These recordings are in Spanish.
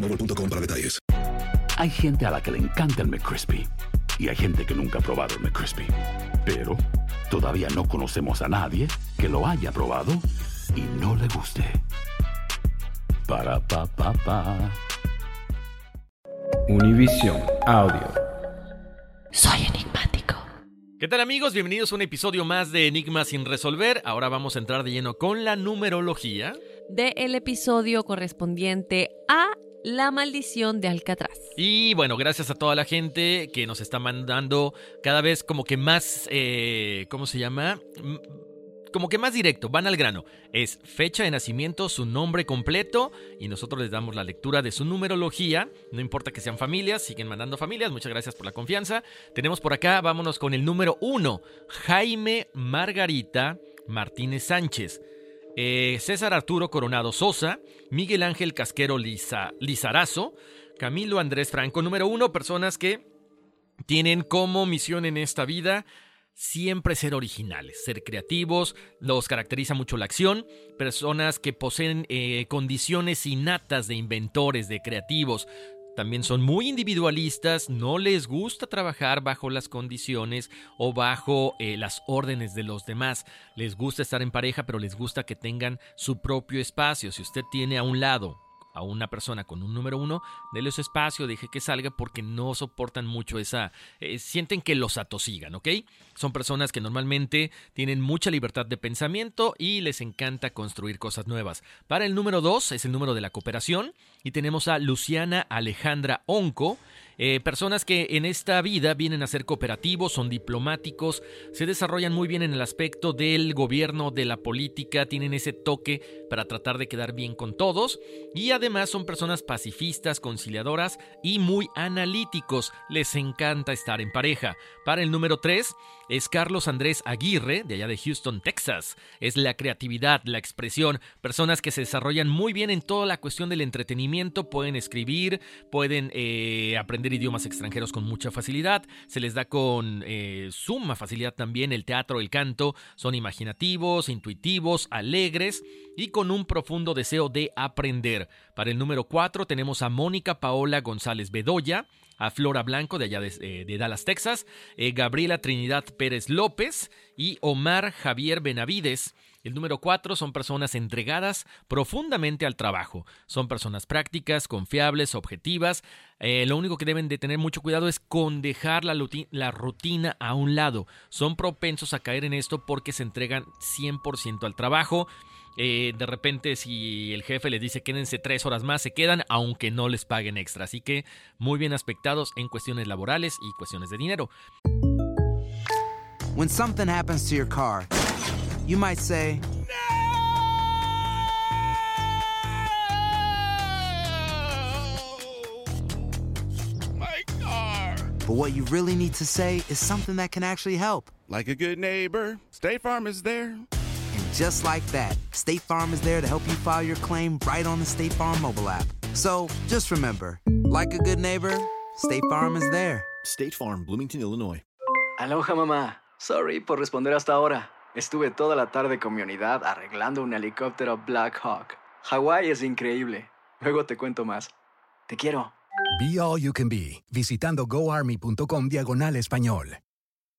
boostmobile.com para detalles. Hay gente a la que le encanta el McCrispy y hay gente que nunca ha probado el McCrispy. Pero todavía no conocemos a nadie que lo haya probado y no le guste. Para pa pa pa. Univision Audio. Soy enigmático. ¿Qué tal amigos? Bienvenidos a un episodio más de Enigmas sin resolver. Ahora vamos a entrar de lleno con la numerología. del episodio correspondiente a La maldición de Alcatraz. Y bueno, gracias a toda la gente que nos está mandando cada vez como que más, eh, ¿cómo se llama? Como que más directo, van al grano. Es fecha de nacimiento, su nombre completo y nosotros les damos la lectura de su numerología. No importa que sean familias, siguen mandando familias. Muchas gracias por la confianza. Tenemos por acá, vámonos con el número uno, Jaime Margarita Martínez Sánchez. Eh, César Arturo Coronado Sosa, Miguel Ángel Casquero Liza- Lizarazo, Camilo Andrés Franco, número uno, personas que tienen como misión en esta vida siempre ser originales, ser creativos, los caracteriza mucho la acción, personas que poseen eh, condiciones innatas de inventores, de creativos, también son muy individualistas, no les gusta trabajar bajo las condiciones o bajo eh, las órdenes de los demás. Les gusta estar en pareja, pero les gusta que tengan su propio espacio. Si usted tiene a un lado a una persona con un número uno, déle su espacio, deje que salga porque no soportan mucho esa... eh, sienten que los atosigan, ¿ok? Son personas que normalmente tienen mucha libertad de pensamiento y les encanta construir cosas nuevas. Para el número dos es el número de la cooperación y tenemos a Luciana Alejandra Onco. Eh, personas que en esta vida vienen a ser cooperativos, son diplomáticos, se desarrollan muy bien en el aspecto del gobierno, de la política, tienen ese toque para tratar de quedar bien con todos y además son personas pacifistas, conciliadoras y muy analíticos. Les encanta estar en pareja. Para el número 3 es Carlos Andrés Aguirre, de allá de Houston, Texas. Es la creatividad, la expresión, personas que se desarrollan muy bien en toda la cuestión del entretenimiento, pueden escribir, pueden eh, aprender idiomas extranjeros con mucha facilidad, se les da con eh, suma facilidad también el teatro, el canto, son imaginativos, intuitivos, alegres y con un profundo deseo de aprender. Para el número 4 tenemos a Mónica Paola González Bedoya, a Flora Blanco de allá de, eh, Dallas, Texas, eh, Gabriela Trinidad Pérez López y Omar Javier Benavides. El número 4 son personas entregadas profundamente al trabajo. Son personas prácticas, confiables, objetivas. Eh, lo único que deben de tener mucho cuidado es con dejar la, la rutina a un lado. Son propensos a caer en esto porque se entregan 100% al trabajo. Eh, de repente, si el jefe les dice quédense tres horas más, se quedan, aunque no les paguen extra. Así que muy bien aspectados en cuestiones laborales y cuestiones de dinero. When something happens to your car, you might say, My car! but what you really need to say is something that can actually help. Like a good neighbor, State Farm is there. Just like that, State Farm is there to help you file your claim right on the State Farm mobile app. So just remember, Like a good neighbor, State Farm is there. State Farm, Bloomington, Illinois. Aloha mamá. Sorry por responder hasta ahora. Estuve toda la tarde con mi unidad arreglando un helicóptero Black Hawk. Hawái es increíble. Luego te cuento más. Te quiero. Be All You Can Be, visitando goarmy.com diagonal español.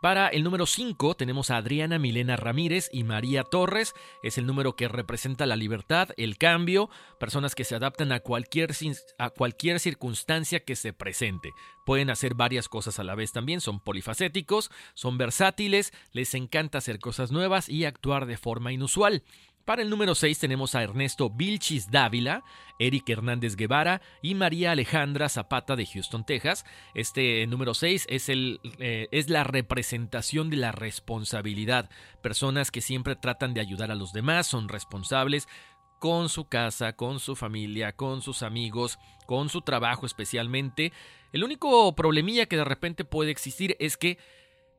Para el número 5 tenemos a Adriana Milena Ramírez y María Torres. Es el número que representa la libertad, el cambio, personas que se adaptan a cualquier, a cualquier circunstancia que se presente. Pueden hacer varias cosas a la vez también, son polifacéticos, son versátiles, les encanta hacer cosas nuevas y actuar de forma inusual. Para el número 6 tenemos a Ernesto Vilchis Dávila, Eric Hernández Guevara y María Alejandra Zapata de Houston, Texas. Este número 6 es, eh, es la representación de la responsabilidad. Personas que siempre tratan de ayudar a los demás, son responsables con su casa, con su familia, con sus amigos, con su trabajo especialmente. El único problemilla que de repente puede existir es que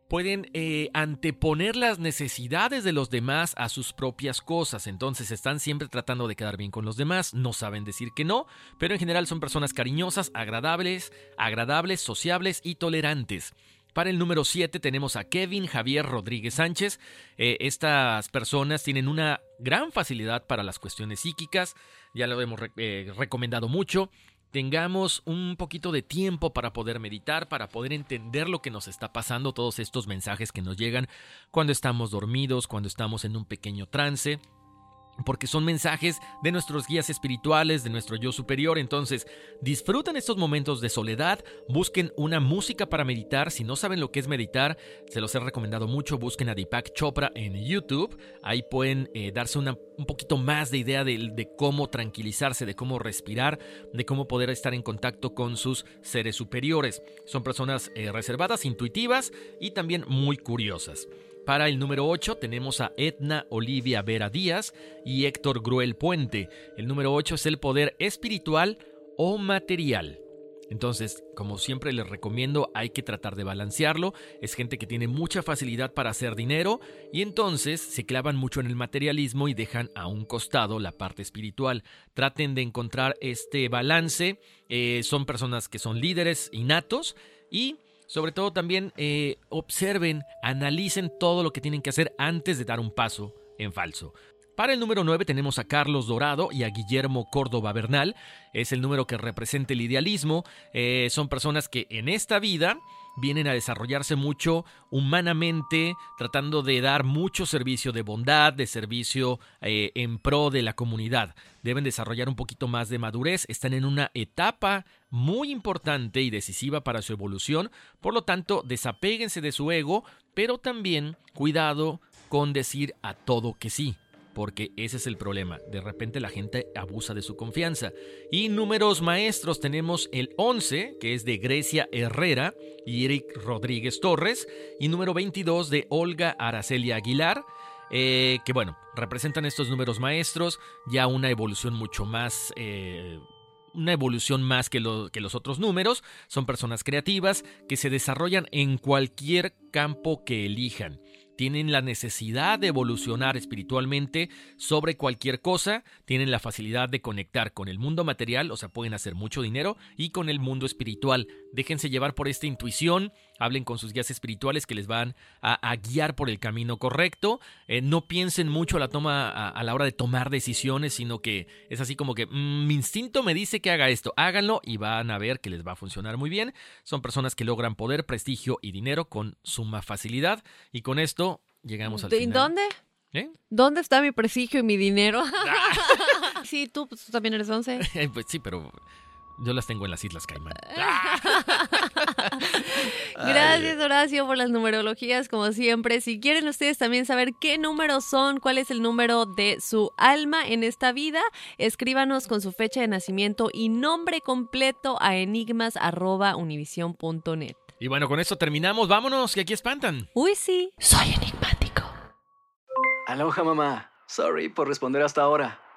pueden eh, anteponer las necesidades de los demás a sus propias cosas. Entonces están siempre tratando de quedar bien con los demás, no saben decir que no, pero en general son personas cariñosas, agradables, agradables, sociables y tolerantes. Para el número 7 tenemos a Kevin Javier Rodríguez Sánchez. Eh, estas personas tienen una gran facilidad para las cuestiones psíquicas, ya lo hemos eh, recomendado mucho tengamos un poquito de tiempo para poder meditar, para poder entender lo que nos está pasando, todos estos mensajes que nos llegan cuando estamos dormidos, cuando estamos en un pequeño trance porque son mensajes de nuestros guías espirituales, de nuestro yo superior. Entonces, disfruten estos momentos de soledad, busquen una música para meditar. Si no saben lo que es meditar, se los he recomendado mucho. Busquen a Deepak Chopra en YouTube. Ahí pueden eh, darse un poquito más de idea de, cómo tranquilizarse, de cómo respirar, de cómo poder estar en contacto con sus seres superiores. Son personas eh, reservadas, intuitivas y también muy curiosas. Para el número 8 tenemos a Edna Olivia Vera Díaz y Héctor Gruel Puente. El número 8 es el poder espiritual o material. Entonces, como siempre les recomiendo, hay que tratar de balancearlo. Es gente que tiene mucha facilidad para hacer dinero y entonces se clavan mucho en el materialismo y dejan a un costado la parte espiritual. Traten de encontrar este balance. Eh, son personas que son líderes innatos y sobre todo también eh, observen, analicen todo lo que tienen que hacer antes de dar un paso en falso. Para el número 9 tenemos a Carlos Dorado y a Guillermo Córdoba Bernal. Es el número que representa el idealismo. Eh, son personas que en esta vida vienen a desarrollarse mucho humanamente, tratando de dar mucho servicio de bondad, de servicio eh, en pro de la comunidad. Deben desarrollar un poquito más de madurez, están en una etapa muy importante y decisiva para su evolución, por lo tanto, desapéguense de su ego, pero también cuidado con decir a todo que sí porque ese es el problema. De repente la gente abusa de su confianza. Y números maestros tenemos el 11, que es de Grecia Herrera y Eric Rodríguez Torres, y número 22 de Olga Araceli Aguilar. Eh, que bueno, representan estos números maestros ya una evolución mucho más... Eh, una evolución más que, que, los otros números. Son personas creativas que se desarrollan en cualquier campo que elijan tienen la necesidad de evolucionar espiritualmente sobre cualquier cosa, tienen la facilidad de conectar con el mundo material, o sea, pueden hacer mucho dinero, y con el mundo espiritual. Déjense llevar por esta intuición, hablen con sus guías espirituales que les van a, guiar por el camino correcto. Eh, no piensen mucho a la, toma, a, la hora de tomar decisiones, sino que es así como que mm, mi instinto me dice que haga esto, háganlo y van a ver que les va a funcionar muy bien. Son personas que logran poder, prestigio y dinero con suma facilidad. Y con esto llegamos al ¿De final. dónde? ¿Eh? ¿Dónde está mi prestigio y mi dinero? sí, tú, pues, tú también eres 11. pues sí, pero yo las tengo en las Islas Caimán. Gracias, Horacio, por las numerologías, como siempre. Si quieren ustedes también saber qué números son, cuál es el número de su alma en esta vida, escríbanos con su fecha de nacimiento y nombre completo a enigmas.univision.net. Y bueno, con esto terminamos. Vámonos, que aquí espantan. Uy, sí. Soy enigmático. Aloha mamá. Sorry por responder hasta ahora.